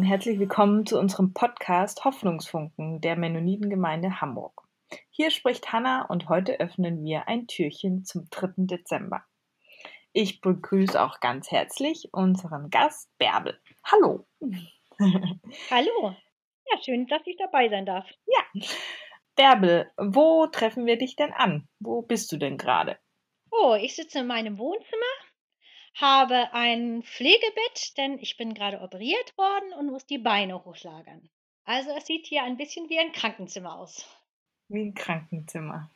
Und herzlich willkommen zu unserem Podcast Hoffnungsfunken der Mennonitengemeinde Hamburg. Hier spricht Hanna und heute öffnen wir ein Türchen zum 3. Dezember. Ich begrüße auch ganz herzlich unseren Gast Bärbel. Hallo. Hallo. Ja, schön, dass ich dabei sein darf. Ja. Bärbel, wo treffen wir dich denn an? Wo bist du denn gerade? Oh, ich sitze in meinem Wohnzimmer habe ein Pflegebett, denn ich bin gerade operiert worden und muss die Beine hochlagern. Also es sieht hier ein bisschen wie ein Krankenzimmer aus. Wie ein Krankenzimmer.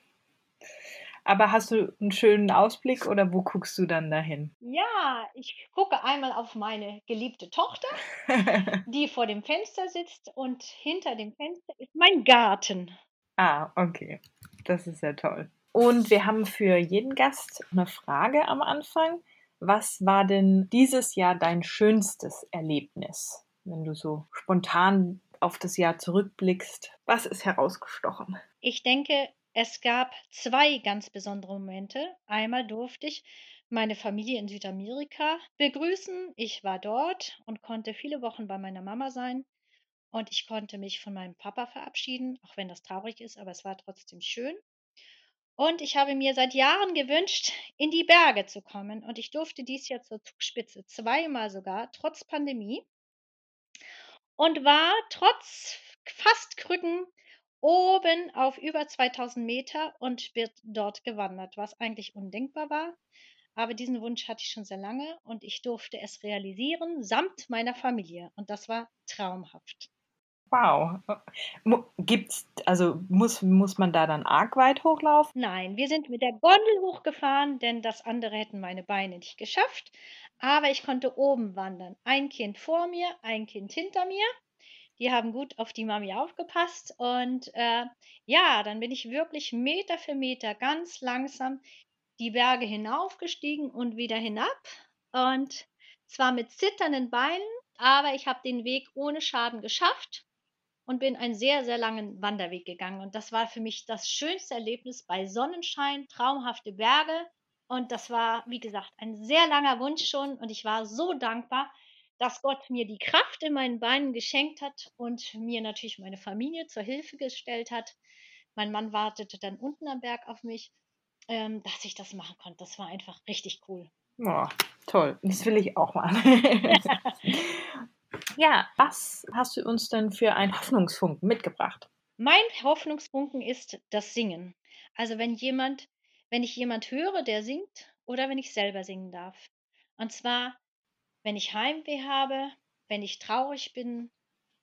Aber hast du einen schönen Ausblick oder wo guckst du dann dahin? Ja, ich gucke einmal auf meine geliebte Tochter, die vor dem Fenster sitzt und hinter dem Fenster ist mein Garten. Ah, okay. Das ist ja toll. Und wir haben für jeden Gast eine Frage am Anfang. Was war denn dieses Jahr dein schönstes Erlebnis, wenn du so spontan auf das Jahr zurückblickst? Was ist herausgestochen? Ich denke, es gab zwei ganz besondere Momente. Einmal durfte ich meine Familie in Südamerika begrüßen. Ich war dort und konnte viele Wochen bei meiner Mama sein. Und ich konnte mich von meinem Papa verabschieden, auch wenn das traurig ist, aber es war trotzdem schön. Und ich habe mir seit Jahren gewünscht, in die Berge zu kommen. Und ich durfte dies Jahr zur Zugspitze, zweimal sogar, trotz Pandemie. Und war trotz fast Krücken oben auf über 2000 Meter und wird dort gewandert, was eigentlich undenkbar war. Aber diesen Wunsch hatte ich schon sehr lange und ich durfte es realisieren, samt meiner Familie. Und das war traumhaft. Wow. Gibt's, also muss, muss man da dann arg weit hochlaufen? Nein, wir sind mit der Gondel hochgefahren, denn das andere hätten meine Beine nicht geschafft. Aber ich konnte oben wandern. Ein Kind vor mir, ein Kind hinter mir. Die haben gut auf die Mami aufgepasst. Und äh, ja, dann bin ich wirklich Meter für Meter ganz langsam die Berge hinaufgestiegen und wieder hinab. Und zwar mit zitternden Beinen, aber ich habe den Weg ohne Schaden geschafft und bin einen sehr, sehr langen Wanderweg gegangen. Und das war für mich das schönste Erlebnis bei Sonnenschein, traumhafte Berge. Und das war, wie gesagt, ein sehr langer Wunsch schon. Und ich war so dankbar, dass Gott mir die Kraft in meinen Beinen geschenkt hat und mir natürlich meine Familie zur Hilfe gestellt hat. Mein Mann wartete dann unten am Berg auf mich, ähm, dass ich das machen konnte. Das war einfach richtig cool. Oh, toll. Das will ich auch mal. Ja, was hast du uns denn für einen Hoffnungsfunken mitgebracht? Mein Hoffnungsfunken ist das Singen. Also wenn jemand, wenn ich jemand höre, der singt oder wenn ich selber singen darf. Und zwar, wenn ich Heimweh habe, wenn ich traurig bin,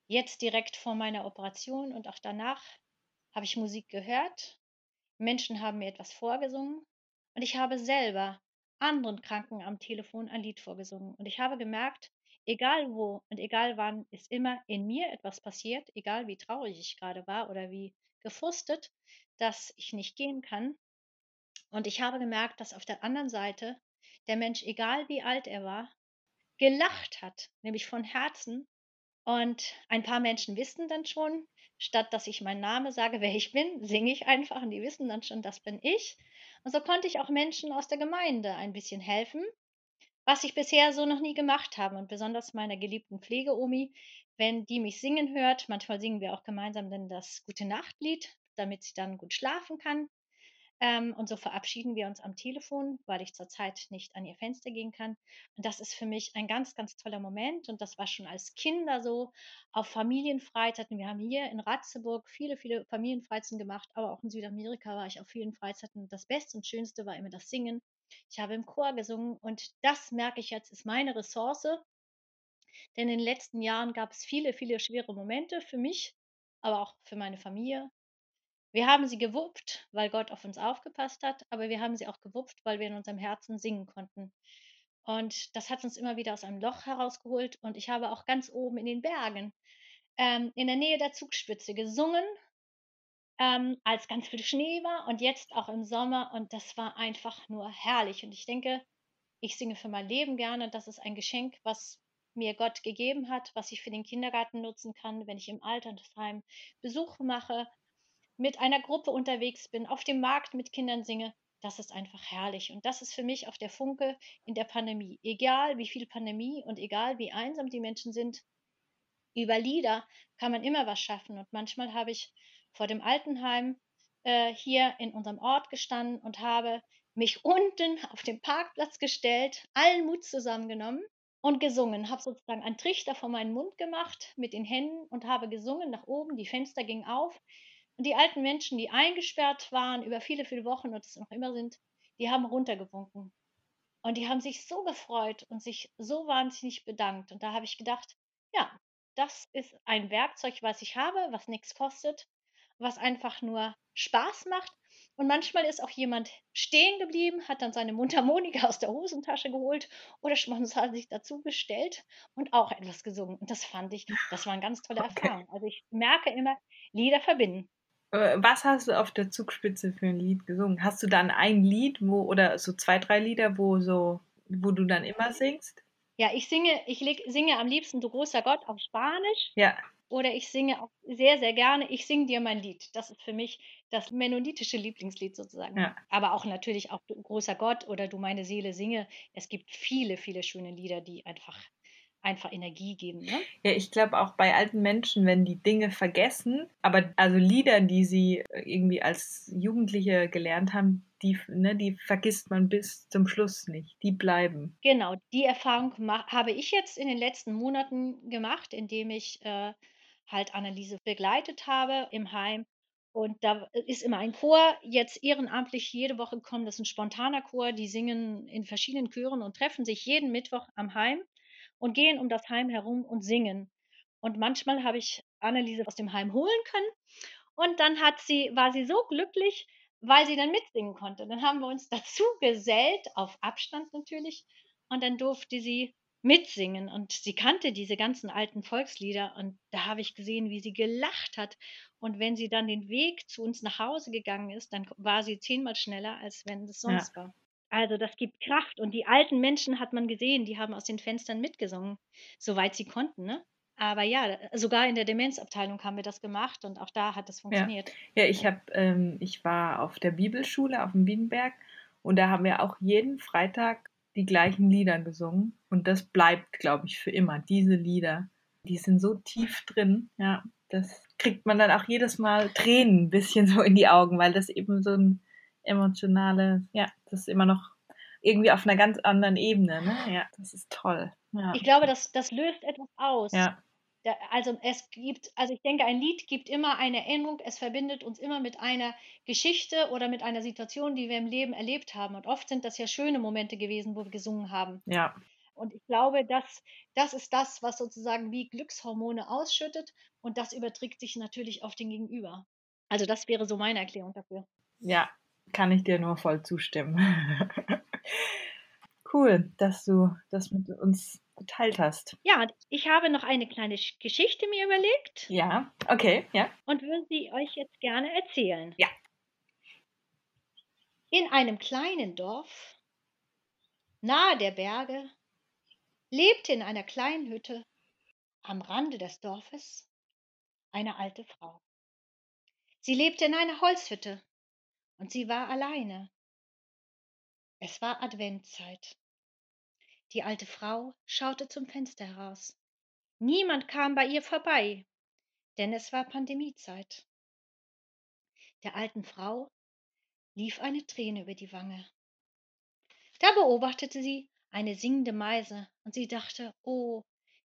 jetzt direkt vor meiner Operation und auch danach habe ich Musik gehört. Menschen haben mir etwas vorgesungen und ich habe selber anderen Kranken am Telefon ein Lied vorgesungen. Und ich habe gemerkt, egal wo und egal wann, ist immer in mir etwas passiert, egal wie traurig ich gerade war oder wie gefrustet, dass ich nicht gehen kann. Und ich habe gemerkt, dass auf der anderen Seite der Mensch, egal wie alt er war, gelacht hat, nämlich von Herzen. Und ein paar Menschen wissen dann schon, statt dass ich meinen Namen sage, wer ich bin, singe ich einfach und die wissen dann schon, das bin ich. Und so konnte ich auch Menschen aus der Gemeinde ein bisschen helfen, was ich bisher so noch nie gemacht habe und besonders meiner geliebten Pflegeomi, wenn die mich singen hört, manchmal singen wir auch gemeinsam dann das Gute-Nacht-Lied, damit sie dann gut schlafen kann. Ähm, und so verabschieden wir uns am Telefon, weil ich zurzeit nicht an ihr Fenster gehen kann. Und das ist für mich ein ganz, ganz toller Moment. Und das war schon als Kinder so auf Familienfreizeiten. Wir haben hier in Ratzeburg viele, viele Familienfreizeiten gemacht, aber auch in Südamerika war ich auf vielen Freizeiten. Das Beste und Schönste war immer das Singen. Ich habe im Chor gesungen und das merke ich jetzt, ist meine Ressource. Denn in den letzten Jahren gab es viele, viele schwere Momente für mich, aber auch für meine Familie. Wir haben sie gewuppt, weil Gott auf uns aufgepasst hat, aber wir haben sie auch gewuppt, weil wir in unserem Herzen singen konnten. Und das hat uns immer wieder aus einem Loch herausgeholt. Und ich habe auch ganz oben in den Bergen, ähm, in der Nähe der Zugspitze gesungen ähm, als ganz viel Schnee war und jetzt auch im Sommer. Und das war einfach nur herrlich. Und ich denke, ich singe für mein Leben gerne. Das ist ein Geschenk, was mir Gott gegeben hat, was ich für den Kindergarten nutzen kann, wenn ich im Altersheim Besuche mache, mit einer Gruppe unterwegs bin, auf dem Markt mit Kindern singe. Das ist einfach herrlich. Und das ist für mich auch der Funke in der Pandemie. Egal wie viel Pandemie und egal wie einsam die Menschen sind, über Lieder kann man immer was schaffen. Und manchmal habe ich vor dem Altenheim äh, hier in unserem Ort gestanden und habe mich unten auf den Parkplatz gestellt, allen Mut zusammengenommen und gesungen. Habe sozusagen einen Trichter vor meinen Mund gemacht mit den Händen und habe gesungen nach oben. Die Fenster gingen auf. Und die alten Menschen, die eingesperrt waren über viele, viele Wochen und es noch immer sind, die haben runtergewunken. Und die haben sich so gefreut und sich so wahnsinnig bedankt. Und da habe ich gedacht, ja, das ist ein Werkzeug, was ich habe, was nichts kostet, was einfach nur Spaß macht. Und manchmal ist auch jemand stehen geblieben, hat dann seine Mundharmonika aus der Hosentasche geholt oder spontan sich dazu gestellt und auch etwas gesungen. Und das fand ich, das war eine ganz tolle Okay. Erfahrung. Also ich merke immer, Lieder verbinden. Äh, Was hast du auf der Zugspitze für ein Lied gesungen? Hast du dann ein Lied, wo, oder so zwei, drei Lieder, wo so, wo du dann immer singst? Ja, ich singe, ich singe am liebsten Du großer Gott auf Spanisch Ja, oder ich singe auch sehr, sehr gerne, ich singe dir mein Lied. Das ist für mich das mennonitische Lieblingslied sozusagen. Ja. Aber auch natürlich auch Du großer Gott oder Du meine Seele singe. Es gibt viele, viele schöne Lieder, die einfach, einfach Energie geben. Ne? ja, ich glaube auch bei alten Menschen, wenn die Dinge vergessen, aber also Lieder, die sie irgendwie als Jugendliche gelernt haben, die, ne, die vergisst man bis zum Schluss nicht. Die bleiben. Genau, die Erfahrung habe ich jetzt in den letzten Monaten gemacht, indem ich äh, halt Anneliese begleitet habe im Heim. Und da ist immer ein Chor, jetzt ehrenamtlich jede Woche kommt, das ist ein spontaner Chor, die singen in verschiedenen Chören und treffen sich jeden Mittwoch am Heim und gehen um das Heim herum und singen. Und manchmal habe ich Anneliese aus dem Heim holen können und dann hat sie, war sie so glücklich, weil sie dann mitsingen konnte. Dann haben wir uns dazu gesellt, auf Abstand natürlich, und dann durfte sie mitsingen und sie kannte diese ganzen alten Volkslieder und da habe ich gesehen, wie sie gelacht hat und wenn sie dann den Weg zu uns nach Hause gegangen ist, dann war sie zehnmal schneller, als wenn es Ja. sonst war. Also das gibt Kraft und die alten Menschen hat man gesehen, die haben aus den Fenstern mitgesungen, soweit sie konnten, ne? Aber ja, sogar in der Demenzabteilung haben wir das gemacht und auch da hat es funktioniert. Ja, ich habe, ähm, ich war auf der Bibelschule auf dem Bienenberg und da haben wir auch jeden Freitag die gleichen Lieder gesungen und das bleibt, glaube ich, für immer. Diese Lieder, die sind so tief drin, ja, das kriegt man dann auch jedes Mal Tränen ein bisschen so in die Augen, weil das eben so ein emotionale, ja, das ist immer noch irgendwie auf einer ganz anderen Ebene, ne? Ja, das ist toll. Ja, Ich glaube, das, das löst etwas aus. ja, Da, also es gibt, also ich denke, ein Lied gibt immer eine Erinnerung, es verbindet uns immer mit einer Geschichte oder mit einer Situation, die wir im Leben erlebt haben. Und oft sind das ja schöne Momente gewesen, wo wir gesungen haben. ja, Und ich glaube, das, das ist das, was sozusagen wie Glückshormone ausschüttet und das überträgt sich natürlich auf den Gegenüber. Also das wäre so meine Erklärung dafür. Ja, kann ich dir nur voll zustimmen. cool, dass du das mit uns geteilt hast. Ja, ich habe noch eine kleine Sch- Geschichte mir überlegt Ja, okay, ja. und würde sie euch jetzt gerne erzählen. Ja. In einem kleinen Dorf, nahe der Berge, lebte in einer kleinen Hütte am Rande des Dorfes eine alte Frau. Sie lebte in einer Holzhütte und sie war alleine. Es war Adventzeit. Die alte Frau schaute zum Fenster heraus. Niemand kam bei ihr vorbei, denn es war Pandemiezeit. Der alten Frau lief eine Träne über die Wange. Da beobachtete sie eine singende Meise und sie dachte, oh,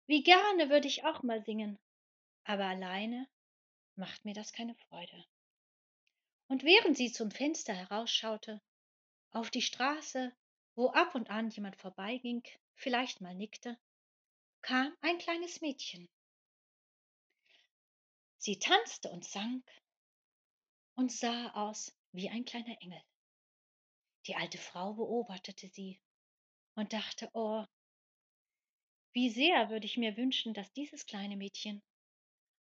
wie gerne würde ich auch mal singen, aber alleine macht mir das keine Freude. Und während sie zum Fenster herausschaute, auf die Straße, wo ab und an jemand vorbeiging, vielleicht mal nickte, kam ein kleines Mädchen. Sie tanzte und sang und sah aus wie ein kleiner Engel. Die alte Frau beobachtete sie und dachte, oh, wie sehr würde ich mir wünschen, dass dieses kleine Mädchen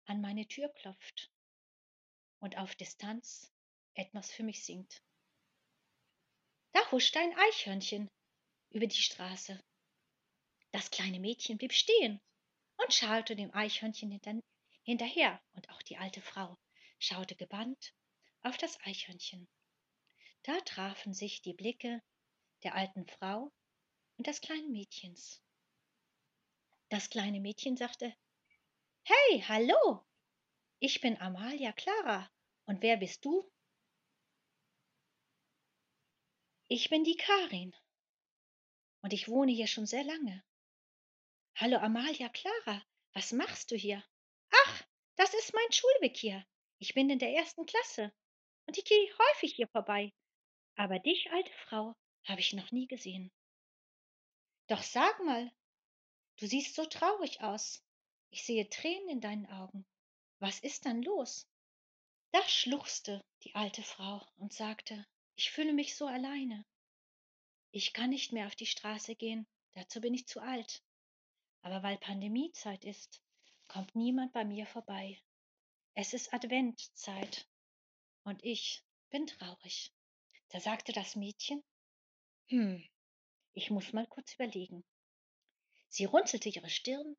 an meine Tür klopft und auf Distanz etwas für mich singt. Da huschte ein Eichhörnchen über die Straße. Das kleine Mädchen blieb stehen und schaute dem Eichhörnchen hinter, hinterher, und auch die alte Frau schaute gebannt auf das Eichhörnchen. Da trafen sich die Blicke der alten Frau und des kleinen Mädchens. Das kleine Mädchen sagte, Hey, hallo! Ich bin Amalia Clara. Und wer bist du? Ich bin die Karin. Und ich wohne hier schon sehr lange. Hallo Amalia Clara, was machst du hier? Ach, das ist mein Schulweg hier. Ich bin in der ersten Klasse und ich gehe häufig hier vorbei. Aber dich, alte Frau, habe ich noch nie gesehen. Doch sag mal, du siehst so traurig aus. Ich sehe Tränen in deinen Augen. Was ist dann los? Da schluchzte die alte Frau und sagte, ich fühle mich so alleine. Ich kann nicht mehr auf die Straße gehen, dazu bin ich zu alt. Aber weil Pandemiezeit ist, kommt niemand bei mir vorbei. Es ist Adventzeit und ich bin traurig. Da sagte das Mädchen, hm, ich muss mal kurz überlegen. Sie runzelte ihre Stirn,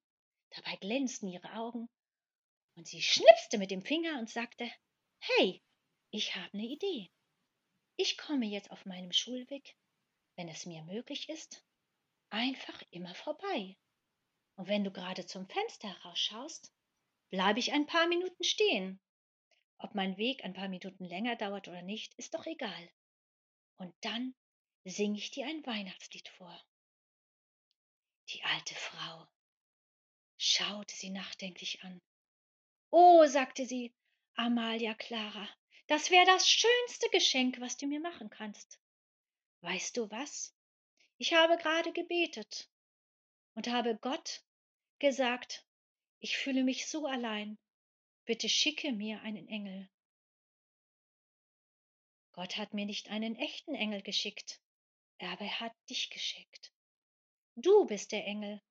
dabei glänzten ihre Augen, und sie schnipste mit dem Finger und sagte, Hey, ich habe eine Idee. Ich komme jetzt auf meinem Schulweg, wenn es mir möglich ist, einfach immer vorbei. Und wenn du gerade zum Fenster herausschaust, bleibe ich ein paar Minuten stehen. Ob mein Weg ein paar Minuten länger dauert oder nicht, ist doch egal. Und dann singe ich dir ein Weihnachtslied vor. Die alte Frau schaute sie nachdenklich an. Oh, sagte sie, Amalia Clara, das wäre das schönste Geschenk, was du mir machen kannst. Weißt du was? Ich habe gerade gebetet und habe Gott gesagt, ich fühle mich so allein, bitte schicke mir einen Engel. Gott hat mir nicht einen echten Engel geschickt, aber er hat dich geschickt. Du bist der Engel.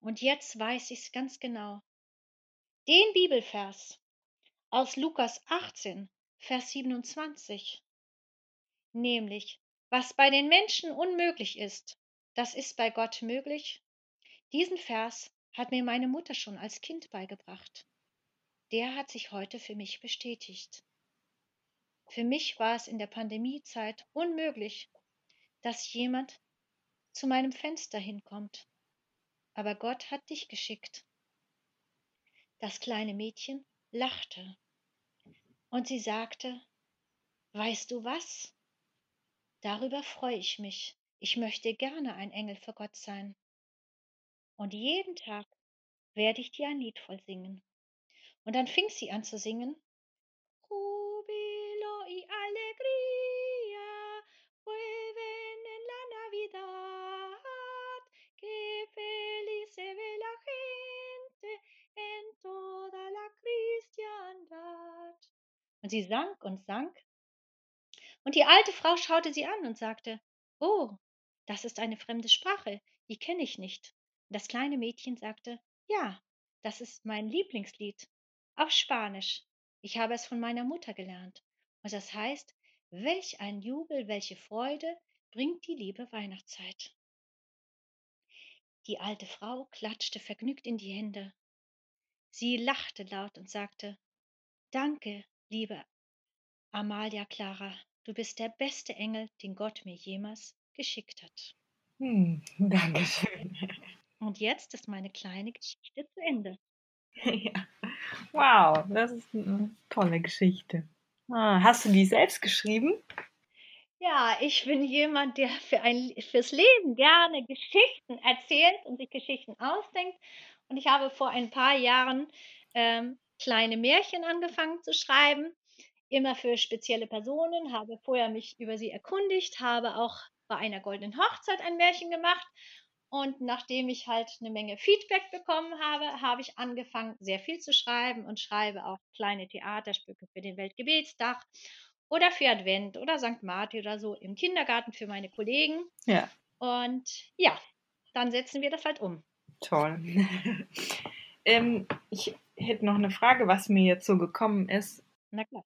Und jetzt weiß ich's ganz genau. Den Bibelvers aus Lukas 18, Vers 27, nämlich, was bei den Menschen unmöglich ist, das ist bei Gott möglich, diesen Vers hat mir meine Mutter schon als Kind beigebracht. Der hat sich heute für mich bestätigt. Für mich war es in der Pandemiezeit unmöglich, dass jemand zu meinem Fenster hinkommt. Aber Gott hat dich geschickt. Das kleine Mädchen lachte und sie sagte, Weißt du was? Darüber freue ich mich. Ich möchte gerne ein Engel für Gott sein. Und jeden Tag werde ich dir ein Lied voll singen. Und dann fing sie an zu singen. Und sie sang und sang. Und die alte Frau schaute sie an und sagte, Oh, das ist eine fremde Sprache, die kenne ich nicht. Und das kleine Mädchen sagte, Ja, das ist mein Lieblingslied auf Spanisch. Ich habe es von meiner Mutter gelernt. Und das heißt, welch ein Jubel, welche Freude bringt die liebe Weihnachtszeit. Die alte Frau klatschte vergnügt in die Hände. Sie lachte laut und sagte, Danke, liebe Amalia Clara, du bist der beste Engel, den Gott mir jemals geschickt hat. Hm, Dankeschön. Und jetzt ist meine kleine Geschichte zu Ende. ja. Wow, das ist eine tolle Geschichte. Ah, hast du die selbst geschrieben? Ja, ich bin jemand, der für ein, fürs Leben gerne Geschichten erzählt und sich Geschichten ausdenkt. Und ich habe vor ein paar Jahren ähm, kleine Märchen angefangen zu schreiben, immer für spezielle Personen, habe vorher mich über sie erkundigt, habe auch bei einer goldenen Hochzeit ein Märchen gemacht. Und nachdem ich halt eine Menge Feedback bekommen habe, habe ich angefangen, sehr viel zu schreiben und schreibe auch kleine Theaterstücke für den Weltgebetstag oder für Advent oder St. Martin oder so im Kindergarten für meine Kollegen. Ja. Und ja, dann setzen wir das halt um. Toll. ähm, ich hätte noch eine Frage, was mir jetzt so gekommen ist. Na klar.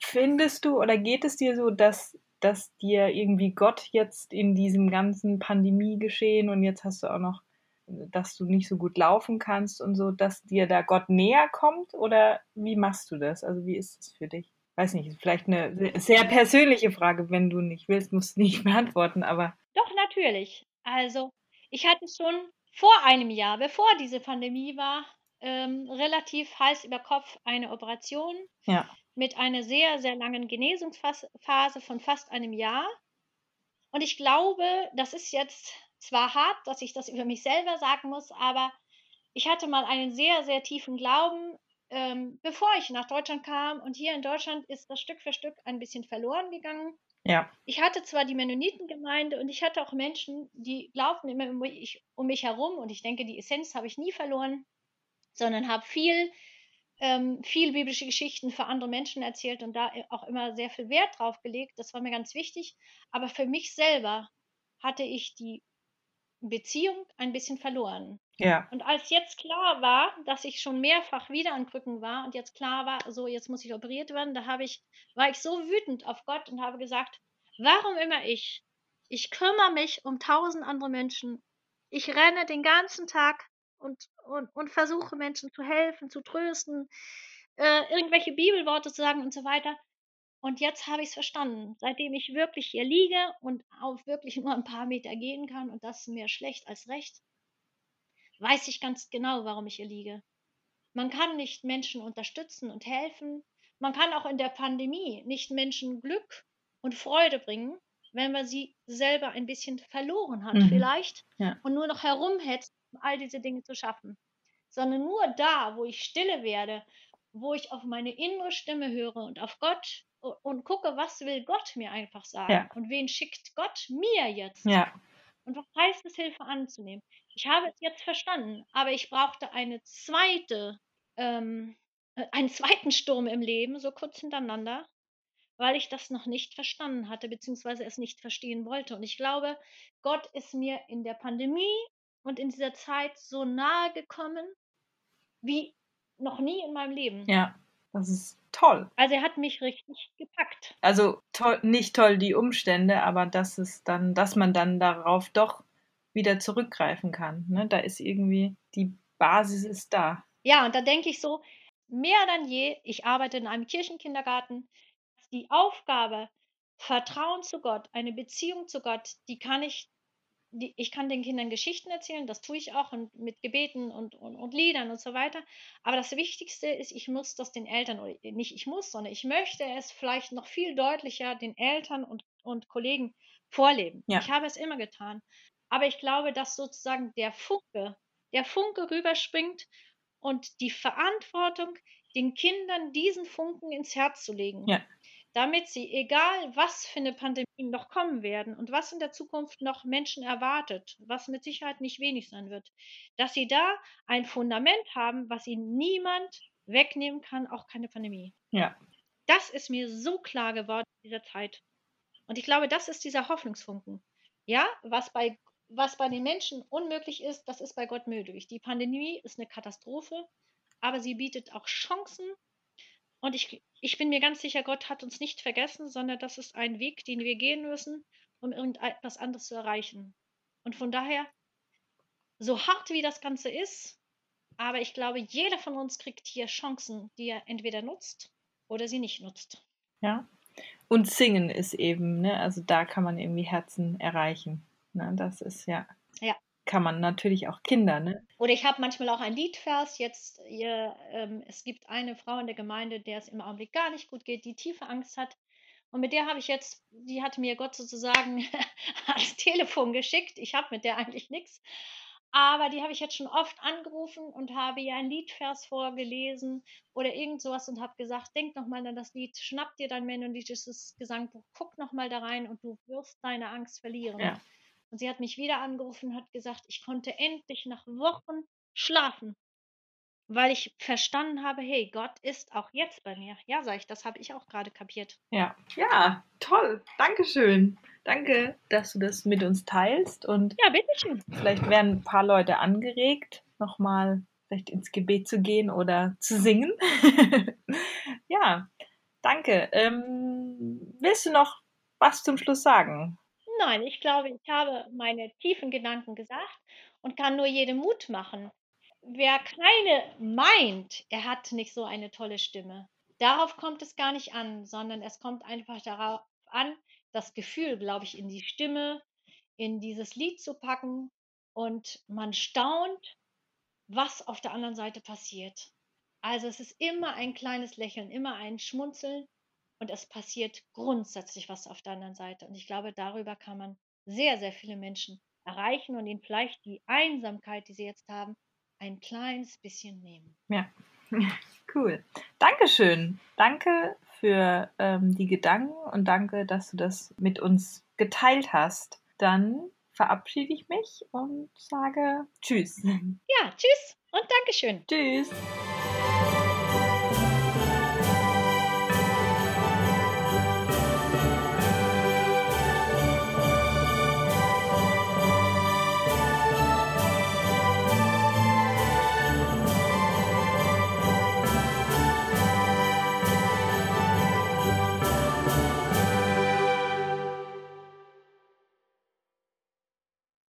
Findest du oder geht es dir so, dass, dass dir irgendwie Gott jetzt in diesem ganzen Pandemie-Geschehen und jetzt hast du auch noch, dass du nicht so gut laufen kannst und so, dass dir da Gott näher kommt? Oder wie machst du das? Also wie ist es für dich? Weiß nicht, vielleicht eine sehr persönliche Frage. Wenn du nicht willst, musst du nicht beantworten, aber. Doch, natürlich. Also, ich hatte schon vor einem Jahr, bevor diese Pandemie war, ähm, relativ Hals über Kopf eine Operation Ja. mit einer sehr, sehr langen Genesungsphase von fast einem Jahr. Und ich glaube, das ist jetzt zwar hart, dass ich das über mich selber sagen muss, aber ich hatte mal einen sehr, sehr tiefen Glauben, ähm, bevor ich nach Deutschland kam. Und hier in Deutschland ist das Stück für Stück ein bisschen verloren gegangen. Ja. Ich hatte zwar die Mennonitengemeinde und ich hatte auch Menschen, die glaubten immer um mich, um mich herum und ich denke, die Essenz habe ich nie verloren, sondern habe viel, ähm, viel biblische Geschichten für andere Menschen erzählt und da auch immer sehr viel Wert drauf gelegt. Das war mir ganz wichtig. Aber für mich selber hatte ich die Beziehung ein bisschen verloren. Ja. Und als jetzt klar war, dass ich schon mehrfach wieder an Krücken war und jetzt klar war, so jetzt muss ich operiert werden, da habe ich, war ich so wütend auf Gott und habe gesagt, warum immer ich? Ich kümmere mich um tausend andere Menschen. Ich renne den ganzen Tag und, und, und versuche Menschen zu helfen, zu trösten, äh, irgendwelche Bibelworte zu sagen und so weiter. Und jetzt habe ich es verstanden. Seitdem ich wirklich hier liege und auf wirklich nur ein paar Meter gehen kann und das ist mehr schlecht als recht, weiß ich ganz genau, warum ich hier liege. Man kann nicht Menschen unterstützen und helfen. Man kann auch in der Pandemie nicht Menschen Glück und Freude bringen, wenn man sie selber ein bisschen verloren hat Mhm. vielleicht Ja. und nur noch herumhetzt, um all diese Dinge zu schaffen. Sondern nur da, wo ich stille werde, wo ich auf meine innere Stimme höre und auf Gott und gucke, was will Gott mir einfach sagen Ja. und wen schickt Gott mir jetzt. Ja. Und was heißt es, Hilfe anzunehmen? Ich habe es jetzt verstanden, aber ich brauchte eine zweite, ähm, äh, einen zweiten Sturm im Leben, so kurz hintereinander, weil ich das noch nicht verstanden hatte, beziehungsweise es nicht verstehen wollte. Und ich glaube, Gott ist mir in der Pandemie und in dieser Zeit so nahe gekommen wie noch nie in meinem Leben. Ja. Das ist toll. Also er hat mich richtig gepackt. Also toll, nicht toll die Umstände, aber dass es dann, dass man dann darauf doch wieder zurückgreifen kann. Ne? Da ist irgendwie die Basis ist da. Ja, und da denke ich so, mehr denn je, ich arbeite in einem Kirchenkindergarten, die Aufgabe, Vertrauen zu Gott, eine Beziehung zu Gott, die kann ich, die, ich kann den Kindern Geschichten erzählen, das tue ich auch und mit Gebeten und, und, und Liedern und so weiter. Aber das Wichtigste ist, ich muss das den Eltern, oder nicht ich muss, sondern ich möchte es vielleicht noch viel deutlicher den Eltern und, und Kollegen vorleben. Ja. Ich habe es immer getan. Aber ich glaube, dass sozusagen der Funke, der Funke rüberspringt und die Verantwortung, den Kindern diesen Funken ins Herz zu legen. Ja. Damit sie, egal was für eine Pandemie noch kommen werden und was in der Zukunft noch Menschen erwartet, was mit Sicherheit nicht wenig sein wird, dass sie da ein Fundament haben, was ihnen niemand wegnehmen kann, auch keine Pandemie. Ja. Das ist mir so klar geworden in dieser Zeit. Und ich glaube, das ist dieser Hoffnungsfunken. Ja, was bei, was bei den Menschen unmöglich ist, das ist bei Gott möglich. Die Pandemie ist eine Katastrophe, aber sie bietet auch Chancen. Und ich, ich bin mir ganz sicher, Gott hat uns nicht vergessen, sondern das ist ein Weg, den wir gehen müssen, um irgendetwas anderes zu erreichen. Und von daher, so hart wie das Ganze ist, aber ich glaube, jeder von uns kriegt hier Chancen, die er entweder nutzt oder sie nicht nutzt. Ja. Und singen ist eben, ne, also da kann man irgendwie Herzen erreichen. Ne? Das ist ja, Ja. Kann man natürlich auch Kinder, ne? Oder ich habe manchmal auch ein Liedvers. Jetzt, ihr, ähm, es gibt eine Frau in der Gemeinde, der es im Augenblick gar nicht gut geht, die tiefe Angst hat. Und mit der habe ich jetzt, die hat mir Gott sozusagen ans Telefon geschickt. Ich habe mit der eigentlich nichts. Aber die habe ich jetzt schon oft angerufen und habe ihr ein Liedvers vorgelesen oder irgend sowas und habe gesagt, denk nochmal an das Lied, schnapp dir dein mennonitisches Gesangbuch, guck nochmal da rein und du wirst deine Angst verlieren. Ja. Und sie hat mich wieder angerufen und hat gesagt, ich konnte endlich nach Wochen schlafen, weil ich verstanden habe, hey, Gott ist auch jetzt bei mir. Ja, sag ich, das habe ich auch gerade kapiert. Ja. Ja, toll. Dankeschön. Danke, dass du das mit uns teilst und Ja, bitteschön. vielleicht werden ein paar Leute angeregt, nochmal vielleicht ins Gebet zu gehen oder zu singen. ja, danke. Ähm, willst du noch was zum Schluss sagen? Nein, ich glaube, ich habe meine tiefen Gedanken gesagt und kann nur jedem Mut machen. Wer keine meint, er hat nicht so eine tolle Stimme. Darauf kommt es gar nicht an, sondern es kommt einfach darauf an, das Gefühl, glaube ich, in die Stimme, in dieses Lied zu packen und man staunt, was auf der anderen Seite passiert. Also es ist immer ein kleines Lächeln, immer ein Schmunzeln und es passiert grundsätzlich was auf der anderen Seite. Und ich glaube, darüber kann man sehr, sehr viele Menschen erreichen und ihnen vielleicht die Einsamkeit, die sie jetzt haben, ein kleines bisschen nehmen. Ja, cool. Dankeschön. Danke für ähm, die Gedanken und danke, dass du das mit uns geteilt hast. Dann verabschiede ich mich und sage Tschüss. Ja, tschüss und Dankeschön. Tschüss.